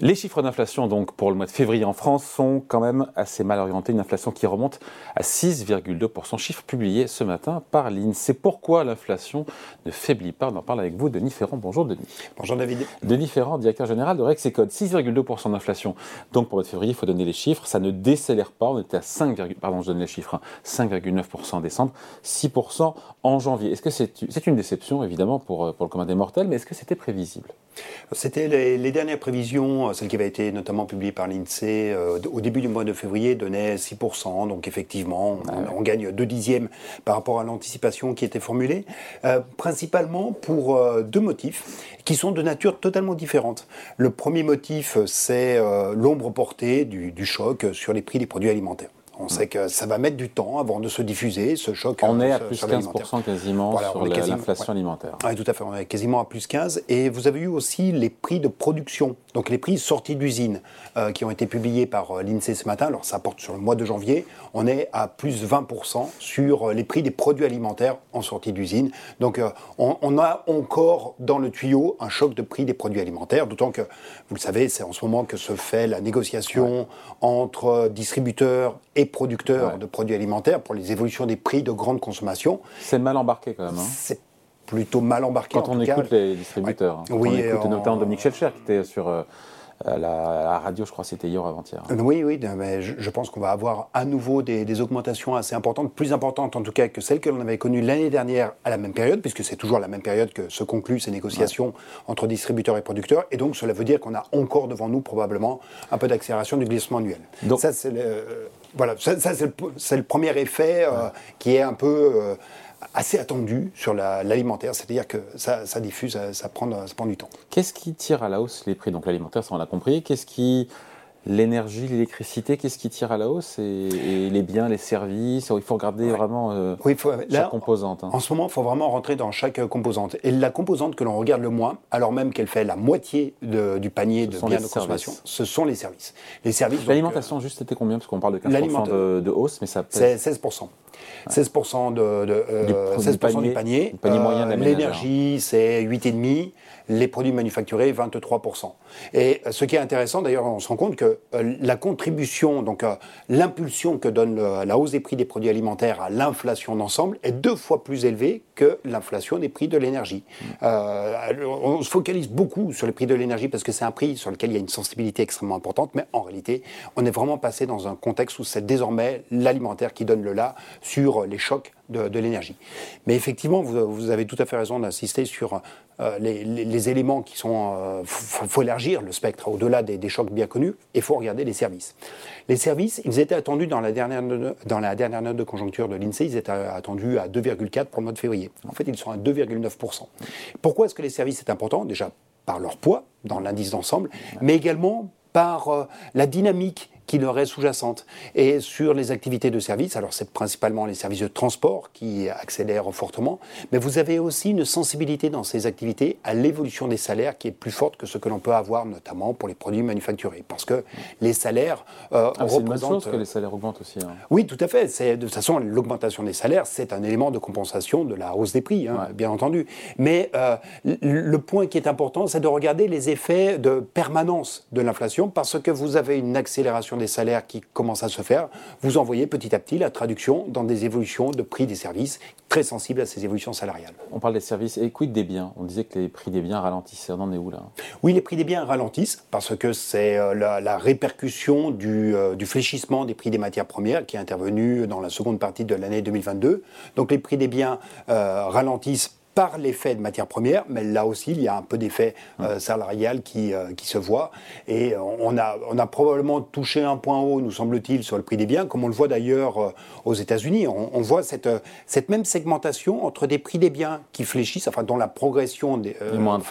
Les chiffres d'inflation donc pour le mois de février en France sont quand même assez mal orientés. Une inflation qui remonte à 6,2%, chiffre publié ce matin par C'est Pourquoi l'inflation ne faiblit pas On en parle avec vous, Denis Ferrand. Bonjour Denis. Bonjour David. Denis Ferrand, directeur général de Rexecode. 6,2% d'inflation. Donc pour le mois de février, il faut donner les chiffres. Ça ne décélère pas. On était à 5, pardon, je donne les chiffres, 5,9% hein. en décembre, 6% en janvier. Est-ce que c'est une déception évidemment pour, pour le commun des mortels, mais est-ce que c'était prévisible? C'était les, les dernières prévisions euh, celle qui avait été notamment publiée par l'INSEE euh, au début du mois de février, donnait 6%. Donc effectivement, on, ah gagne 2 dixièmes par rapport à l'anticipation qui était formulée, euh, principalement pour deux motifs qui sont de nature totalement différente. Le premier motif, c'est l'ombre portée du, du choc sur les prix des produits alimentaires. On sait que ça va mettre du temps avant de se diffuser, ce choc. On est à plus 15% quasiment sur l'inflation alimentaire. Oui, tout à fait, on est quasiment à plus 15. Et vous avez eu aussi les prix de production, donc les prix sortis d'usine, euh, qui ont été publiés par euh, l'INSEE ce matin. Alors ça porte sur le mois de janvier. On est à plus 20% sur euh, les prix des produits alimentaires en sortie d'usine. Donc on, a encore dans le tuyau un choc de prix des produits alimentaires, d'autant que, vous le savez, c'est en ce moment que se fait la négociation entre distributeurs et producteurs de produits alimentaires pour les évolutions des prix de grande consommation. C'est mal embarqué quand même. Hein. C'est plutôt mal embarqué. Quand on écoute les distributeurs, hein. oui, on écoute notamment Dominique Schelcher qui était sur euh, la, radio, je crois que c'était hier avant-hier. Oui, oui, mais je, pense qu'on va avoir à nouveau des, augmentations assez importantes, plus importantes en tout cas que celles que l'on avait connues l'année dernière à la même période, puisque c'est toujours la même période que se concluent ces négociations entre distributeurs et producteurs. Et donc cela veut dire qu'on a encore devant nous probablement un peu d'accélération du glissement annuel. Donc, ça, c'est le, voilà, ça, c'est le, premier effet euh, qui est un peu euh, assez attendu sur l'alimentaire, c'est-à-dire que ça, diffuse, ça, prend, ça prend du temps. Qu'est-ce qui tire à la hausse les prix? Donc l'alimentaire, ça on l'a compris. Qu'est-ce qui l'énergie, l'électricité, qu'est-ce qui tire à la hausse et, les biens, les services Il faut regarder vraiment euh, chaque composante. Hein. En ce moment, il faut vraiment rentrer dans chaque composante. Et la composante que l'on regarde le moins, alors même qu'elle fait la moitié du panier de biens de consommation, ce sont les services. Les services. L'alimentation, juste, c'était combien? Parce qu'on parle de 15% de, de, hausse, mais ça pèse. C'est 16%. 16% de, de euh, 16 du, panier, du panier. panier euh, L'énergie, c'est 8,5% les produits manufacturés 23%. Et ce qui est intéressant, d'ailleurs, on se rend compte que euh, la contribution, donc euh, l'impulsion que donne la hausse des prix des produits alimentaires à l'inflation d'ensemble est deux fois plus élevée que l'inflation des prix de l'énergie. Euh, on se focalise beaucoup sur les prix de l'énergie parce que c'est un prix sur lequel il y a une sensibilité extrêmement importante, mais en réalité, on est vraiment passé dans un contexte où c'est désormais l'alimentaire qui donne le là sur les chocs de, l'énergie. Mais effectivement, vous, avez tout à fait raison d'insister sur euh, les, éléments qui sont... Il euh, faut, élargir le spectre au-delà des, chocs bien connus et il faut regarder les services. Les services, ils étaient attendus dans la dernière, note de conjoncture de l'INSEE, ils étaient attendus à 2,4 pour le mois de février. En fait, ils sont à 2,9%. Pourquoi est-ce que les services sont importants? Déjà par leur poids dans l'indice d'ensemble, mais également par euh, la dynamique qui leur est sous-jacente. Et sur les activités de service, alors c'est principalement les services de transport qui accélèrent fortement, mais vous avez aussi une sensibilité dans ces activités à l'évolution des salaires qui est plus forte que ce que l'on peut avoir notamment pour les produits manufacturés. Parce que les salaires euh, ah, C'est une bonne chose que les salaires augmentent aussi. Hein. Oui, tout à fait. C'est, de toute façon, l'augmentation des salaires, c'est un élément de compensation de la hausse des prix, hein, bien entendu. Mais euh, le point qui est important, c'est de regarder les effets de permanence de l'inflation parce que vous avez une accélération des salaires qui commencent à se faire, vous envoyez petit à petit la traduction dans des évolutions de prix des services très sensibles à ces évolutions salariales. On parle des services et quid des biens? On disait que les prix des biens ralentissent. On en est où là? Oui, les prix des biens ralentissent parce que c'est euh, la, répercussion du, euh, du, fléchissement des prix des matières premières qui est intervenu dans la seconde partie de l'année 2022. Donc les prix des biens euh, ralentissent par l'effet de matières premières, mais là aussi, il y a un peu d'effet euh, salarial qui, euh, qui se voit. Et on a, on a probablement touché un point haut, nous semble-t-il, sur le prix des biens, comme on le voit d'ailleurs euh, aux États-Unis. On, voit cette, cette même segmentation entre des prix des biens qui fléchissent, enfin dont la progression est, moindre.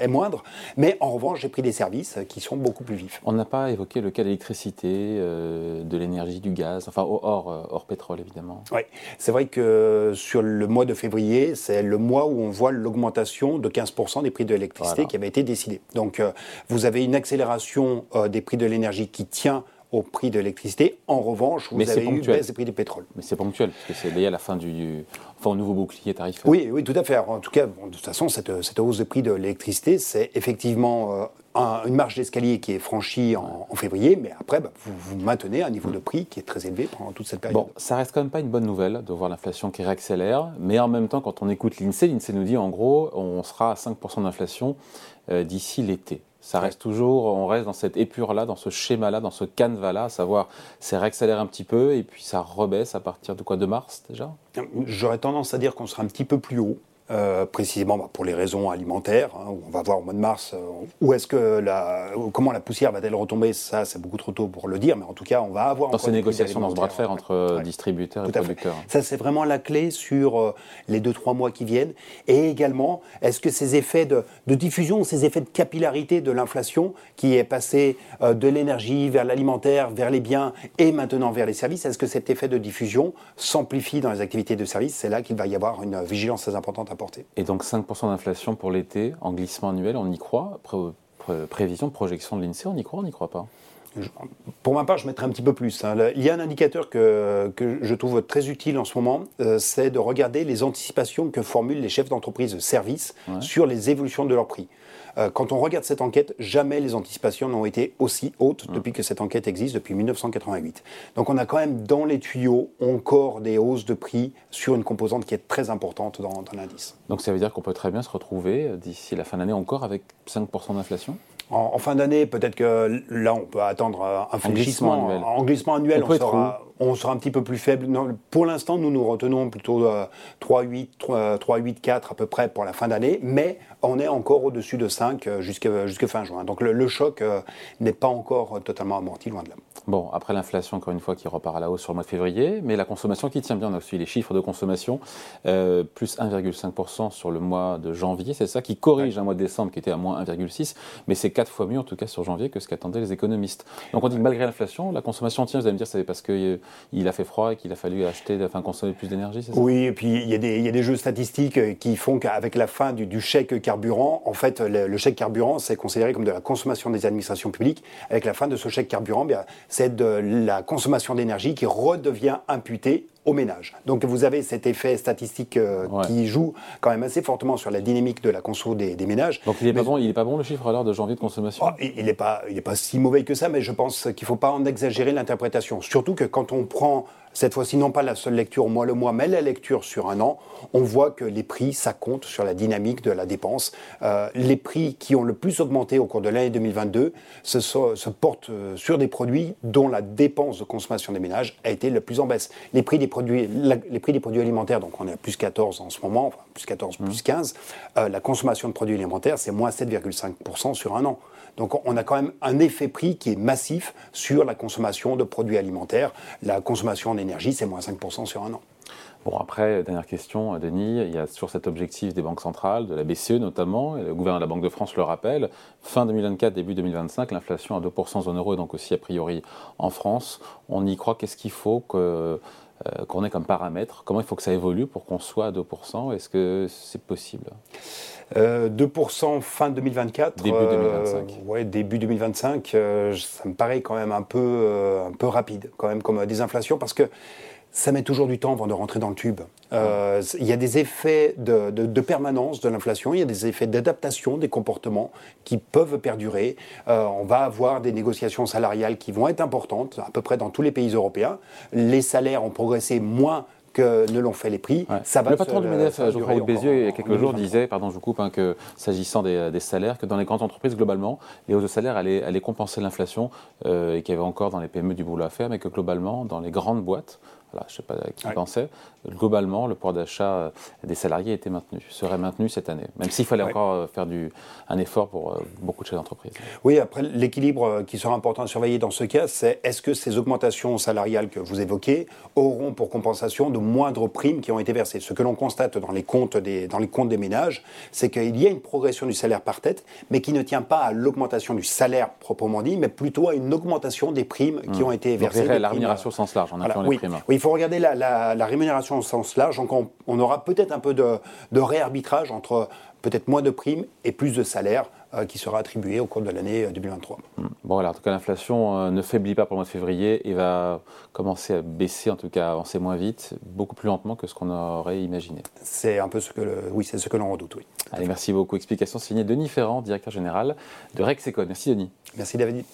est, moindre. mais en revanche, les prix des services qui sont beaucoup plus vifs. On n'a pas évoqué le cas de l'électricité, de l'énergie, du gaz, enfin hors, hors pétrole évidemment. Oui, c'est vrai que sur le mois de février, c'est le mois où on voit l'augmentation de 15% des prix de l'électricité qui avait été décidée. Donc euh, vous avez une accélération euh, des prix de l'énergie qui tient au prix de l'électricité. En revanche, vous avez une baisse des prix du pétrole. Mais c'est ponctuel, parce que c'est lié à la fin du, enfin, au nouveau bouclier tarifaire. Oui, oui, tout à fait. En tout cas, de toute façon, cette, hausse des prix de l'électricité, c'est effectivement une marge d'escalier qui est franchie en, février, mais après, bah, vous, maintenez un niveau de prix qui est très élevé pendant toute cette période. Bon, ça reste quand même pas une bonne nouvelle de voir l'inflation qui réaccélère, mais en même temps, quand on écoute l'INSEE, l'INSEE nous dit en gros, on sera à 5% d'inflation euh, d'ici l'été. Ça reste toujours, on reste dans cette épure-là, dans ce schéma-là, dans ce canevas-là, à savoir, ça réaccélère un petit peu et puis ça rebaisse à partir de quoi De mars déjà? J'aurais tendance à dire qu'on sera un petit peu plus haut. Euh, précisément bah, pour les raisons alimentaires. Hein, on va voir au mois de mars euh, où est-ce que la, comment la poussière va-t-elle retomber. Ça, c'est beaucoup trop tôt pour le dire, mais en tout cas, on va avoir dans ces négociations, dans ce bras de fer entre distributeurs et producteurs. Ça, c'est vraiment la clé sur euh, les deux trois mois qui viennent. Et également, est-ce que ces effets de, de, diffusion, ces effets de capillarité de l'inflation qui est passé de l'énergie vers l'alimentaire, vers les biens et maintenant vers les services, est-ce que cet effet de diffusion s'amplifie dans les activités de services C'est là qu'il va y avoir une vigilance très importante à et donc 5% d'inflation pour l'été en glissement annuel, on y croit? Prévision, projection de l'INSEE, on y croit, on n'y croit pas? Pour ma part, je mettrai un petit peu plus. Hein. Il y a un indicateur que, que je trouve très utile en ce moment, euh, c'est de regarder les anticipations que formulent les chefs d'entreprise de service sur les évolutions de leurs prix. Euh, quand on regarde cette enquête, jamais les anticipations n'ont été aussi hautes depuis que cette enquête existe, depuis 1988. Donc on a quand même dans les tuyaux encore des hausses de prix sur une composante qui est très importante dans, l'indice. Donc ça veut dire qu'on peut très bien se retrouver euh, d'ici la fin d'année encore avec 5% d'inflation? En, fin d'année, peut-être que là, on peut attendre un fléchissement. annuel. En glissement annuel, on, sera, on sera un petit peu plus faible. pour l'instant, nous nous retenons plutôt 3,8, 3,8, 4 à peu près pour la fin d'année, mais on est encore au-dessus de 5 euh, jusqu'à fin juin. Donc le, choc euh, n'est pas encore totalement amorti, loin de là. Bon, après l'inflation, encore une fois, qui repart à la hausse sur le mois de février, mais la consommation qui tient bien, on a aussi les chiffres de consommation, euh, plus 1,5% sur le mois de janvier, c'est ça qui corrige un mois de décembre qui était à moins 1,6, mais c'est quatre fois mieux en tout cas sur janvier que ce qu'attendaient les économistes. Donc on dit que malgré l'inflation, la consommation tient, vous allez me dire, c'est parce que il a fait froid et qu'il a fallu acheter, enfin consommer plus d'énergie, c'est ça? Oui, et puis il y, a des, jeux statistiques euh, qui font qu'avec la fin du, chèque carburant, en fait, le, chèque carburant, c'est considéré comme de la consommation des administrations publiques. Avec la fin de ce chèque carburant, bien, c'est de la consommation d'énergie qui redevient imputée au ménage. Donc vous avez cet effet statistique euh, qui joue quand même assez fortement sur la dynamique de la conso des, ménages. Donc il n'est pas, bon, pas bon le chiffre alors de janvier de consommation? Oh, Il n'est pas, pas si mauvais que ça, mais je pense qu'il ne faut pas en exagérer l'interprétation. Surtout que quand on prend cette fois-ci non pas la seule lecture mois le mois, mais la lecture sur un an, on voit que les prix, ça compte sur la dynamique de la dépense. Euh, les prix qui ont le plus augmenté au cours de l'année 2022 se, se, portent euh, sur des produits dont la dépense de consommation des ménages a été le plus en baisse. Les prix des produits, les prix des produits alimentaires, donc on est à plus 14 en ce moment, enfin, plus 14, mmh. plus 15, euh, la consommation de produits alimentaires, c'est moins 7,5% sur un an. Donc on a quand même un effet prix qui est massif sur la consommation de produits alimentaires. La consommation d'énergie, c'est moins 5% sur un an. Bon, après, dernière question, Denis, il y a sur cet objectif des banques centrales, de la BCE notamment, le gouverneur de la Banque de France le rappelle, fin 2024, début 2025, l'inflation à 2% en zone euro et donc aussi a priori en France. On y croit, qu'est-ce qu'il faut que, euh, qu'on ait comme paramètre Comment il faut que ça évolue pour qu'on soit à 2% Est-ce que c'est possible? 2% euh, fin 2024. Début 2025. Euh, ouais, début 2025, ça me paraît quand même un peu, un peu rapide, quand même, comme désinflation, parce que ça met toujours du temps avant de rentrer dans le tube. Euh, il y a des effets de, permanence de l'inflation, il y a des effets d'adaptation des comportements qui peuvent perdurer. Euh, on va avoir des négociations salariales qui vont être importantes, à peu près dans tous les pays européens. Les salaires ont progressé moins que ne l'ont fait les prix. Ça va le patron du MEDEF, Geoffroy Bézieux, il y a quelques jours, disait, pardon, je vous coupe, hein, que s'agissant des, salaires, que dans les grandes entreprises, globalement, les hausses de salaire allaient, allaient compenser l'inflation euh, et qu'il y avait encore dans les PME du boulot à faire, mais que globalement, dans les grandes boîtes, je ne sais pas qui pensait, globalement, le pouvoir d'achat euh, des salariés était maintenu, serait maintenu cette année, même s'il fallait encore euh, faire du, un effort pour euh, beaucoup de chefs d'entreprise. Oui, après, l'équilibre qui sera important à surveiller dans ce cas, c'est est-ce que ces augmentations salariales que vous évoquez auront pour compensation de moindres primes qui ont été versées? Ce que l'on constate dans les comptes des, dans les comptes des ménages, c'est qu'il y a une progression du salaire par tête, mais qui ne tient pas à l'augmentation du salaire proprement dit, mais plutôt à une augmentation des primes qui mmh. ont été versées. la rémunération au sens large, en voilà, oui, primes. Oui, il faut regarder la, rémunération au sens large. Donc on, aura peut-être un peu de, de réarbitrage entre peut-être moins de primes et plus de salaires euh, qui sera attribué au cours de l'année 2023. Euh, hmm. Bon, alors, en tout cas, l'inflation euh, ne faiblit pas pour le mois de février et va commencer à baisser, en tout cas, avancer moins vite, beaucoup plus lentement que ce qu'on aurait imaginé. C'est un peu ce que, oui, c'est ce que l'on redoute, oui. Allez, merci beaucoup. Explication signée Denis Ferrand, directeur général de Rexecode. Merci, Denis. Merci, David.